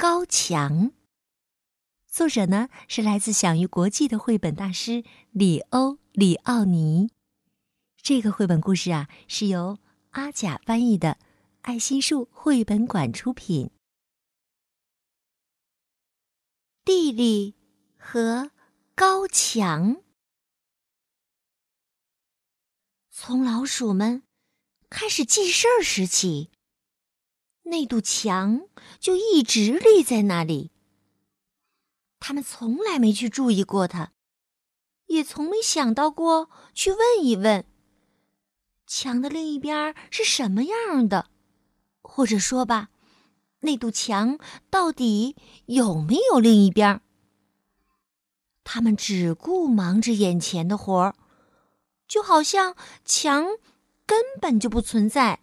高墙》。作者呢是来自享誉国际的绘本大师里欧·里奥尼。这个绘本故事啊是由阿甲翻译的，爱心树绘本馆出品。地利和高墙，从老鼠们开始记事儿时起，那堵墙就一直立在那里。他们从来没去注意过它，也从没想到过去问一问墙的另一边是什么样的，或者说吧，那堵墙到底有没有另一边？他们只顾忙着眼前的活儿，就好像墙根本就不存在。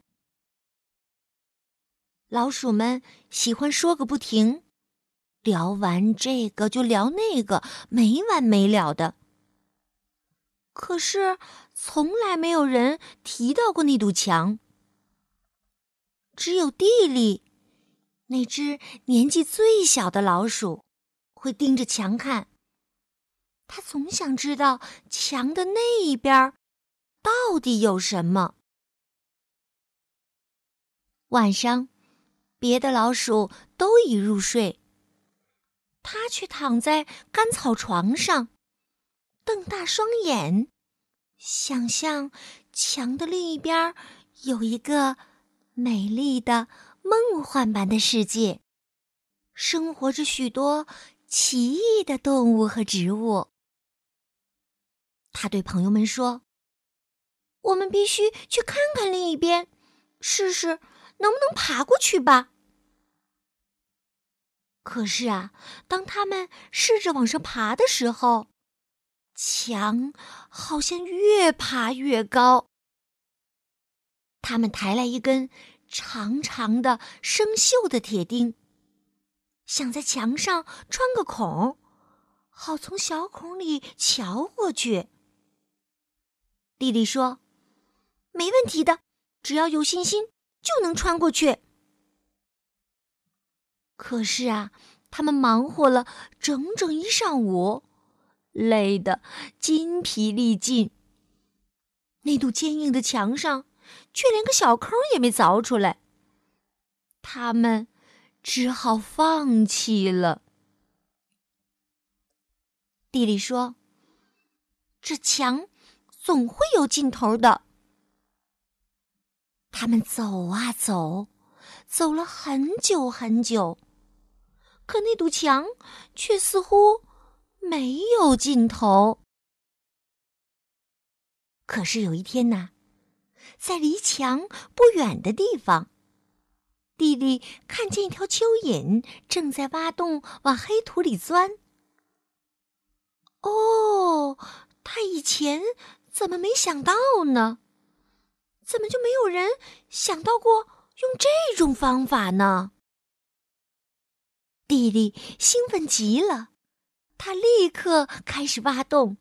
老鼠们喜欢说个不停。聊完这个就聊那个，没完没了的。可是从来没有人提到过那堵墙。只有地里那只年纪最小的老鼠会盯着墙看。他总想知道墙的那一边到底有什么。晚上，别的老鼠都已入睡。他却躺在干草床上，瞪大双眼，想象墙的另一边有一个美丽的梦幻般的世界，生活着许多奇异的动物和植物。他对朋友们说：“我们必须去看看另一边，试试能不能爬过去吧。”可是啊，当他们试着往上爬的时候，墙好像越爬越高。他们抬来一根长长的生锈的铁钉，想在墙上穿个孔，好从小孔里瞧过去。弟弟说：“没问题的，只要有信心，就能穿过去。”可是啊，他们忙活了整整一上午，累得筋疲力尽。那堵坚硬的墙上，却连个小坑也没凿出来。他们只好放弃了。地里说：“这墙总会有尽头的。”他们走啊走，走了很久很久。可那堵墙却似乎没有尽头。可是有一天呐，在离墙不远的地方，弟弟看见一条蚯蚓正在挖洞往黑土里钻。哦，他以前怎么没想到呢？怎么就没有人想到过用这种方法呢？弟弟兴奋极了，他立刻开始挖洞，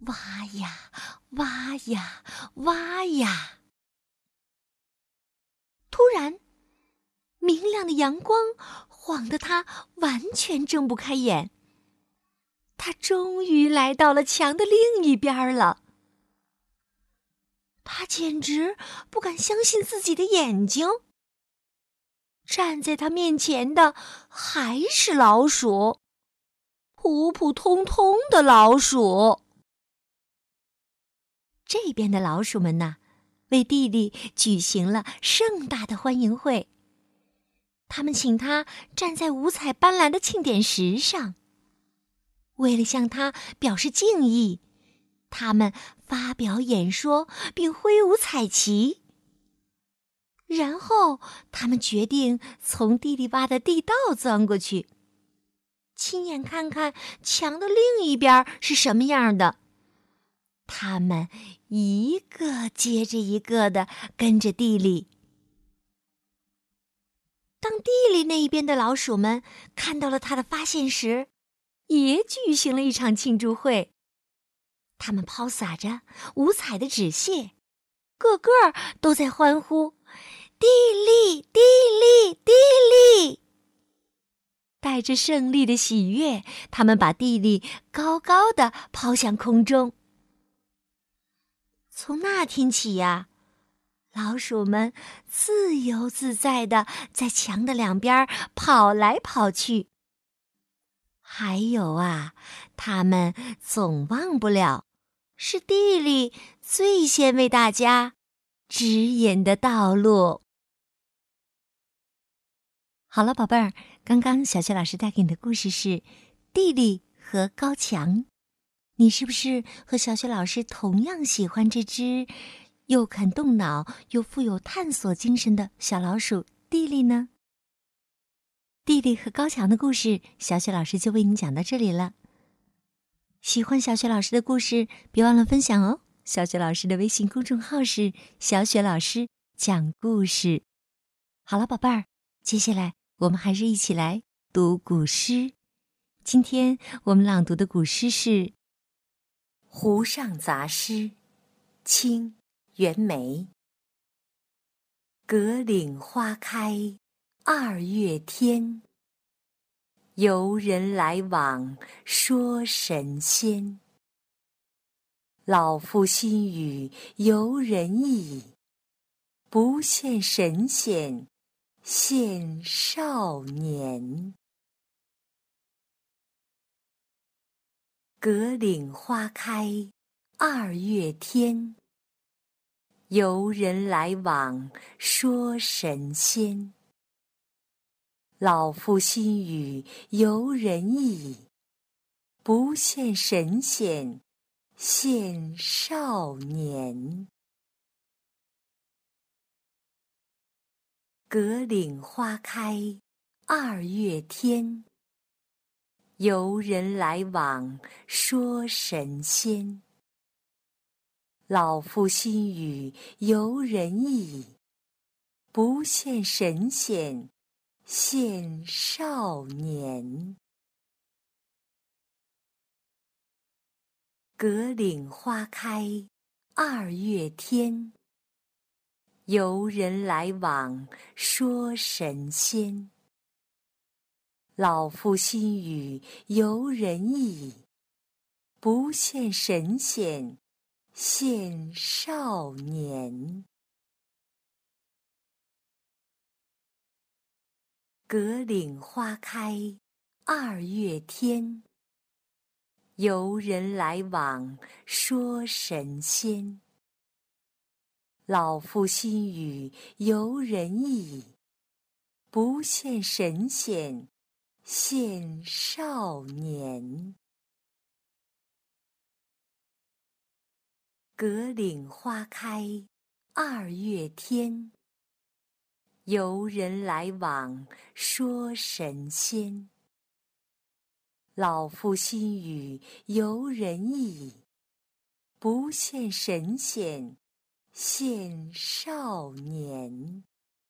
挖呀挖呀挖呀。突然，明亮的阳光晃得他完全睁不开眼。他终于来到了墙的另一边了。他简直不敢相信自己的眼睛。站在他面前的还是老鼠，普普通通的老鼠。这边的老鼠们呢，为弟弟举行了盛大的欢迎会。他们请他站在五彩斑斓的庆典石上，为了向他表示敬意，他们发表演说并挥舞彩旗。然后他们决定从地里挖的地道钻过去，亲眼看看墙的另一边是什么样的。他们一个接着一个的跟着地里。当地里那一边的老鼠们看到了他的发现时，也举行了一场庆祝会。他们抛洒着五彩的纸屑，个个都在欢呼：“地利，地利，地利！”带着胜利的喜悦，他们把地利高高的抛向空中。从那天起呀。老鼠们自由自在的在墙的两边跑来跑去。还有啊，他们总忘不了，是地里最先为大家指引的道路。好了，宝贝儿，刚刚小雪老师带给你的故事是《地利和高墙》，你是不是和小雪老师同样喜欢这只？又肯动脑又富有探索精神的小老鼠蒂莉呢？蒂莉和高强的故事，小雪老师就为你讲到这里了。喜欢小雪老师的故事，别忘了分享哦。小雪老师的微信公众号是“小雪老师讲故事”。好了，宝贝儿，接下来我们还是一起来读古诗。今天我们朗读的古诗是《湖上杂诗》，清。袁枚。葛岭花开二月天，游人来往说神仙。老夫心语游人意，不羡神仙羡少年。葛岭花开二月天。游人来往说神仙，老夫心语游人意，不羡神仙羡少年。葛岭花开二月天，游人来往说神仙。老夫心语游人意，不羡神仙羡少年。葛岭花开二月天，游人来往说神仙。老夫心语游人意，不羡神仙。羡少年。葛岭花开二月天，游人来往说神仙。老夫心语游人意，不羡神仙羡少年。葛岭花开二月天，游人来往说神仙。老夫心语游人意，不羡神仙羡少年。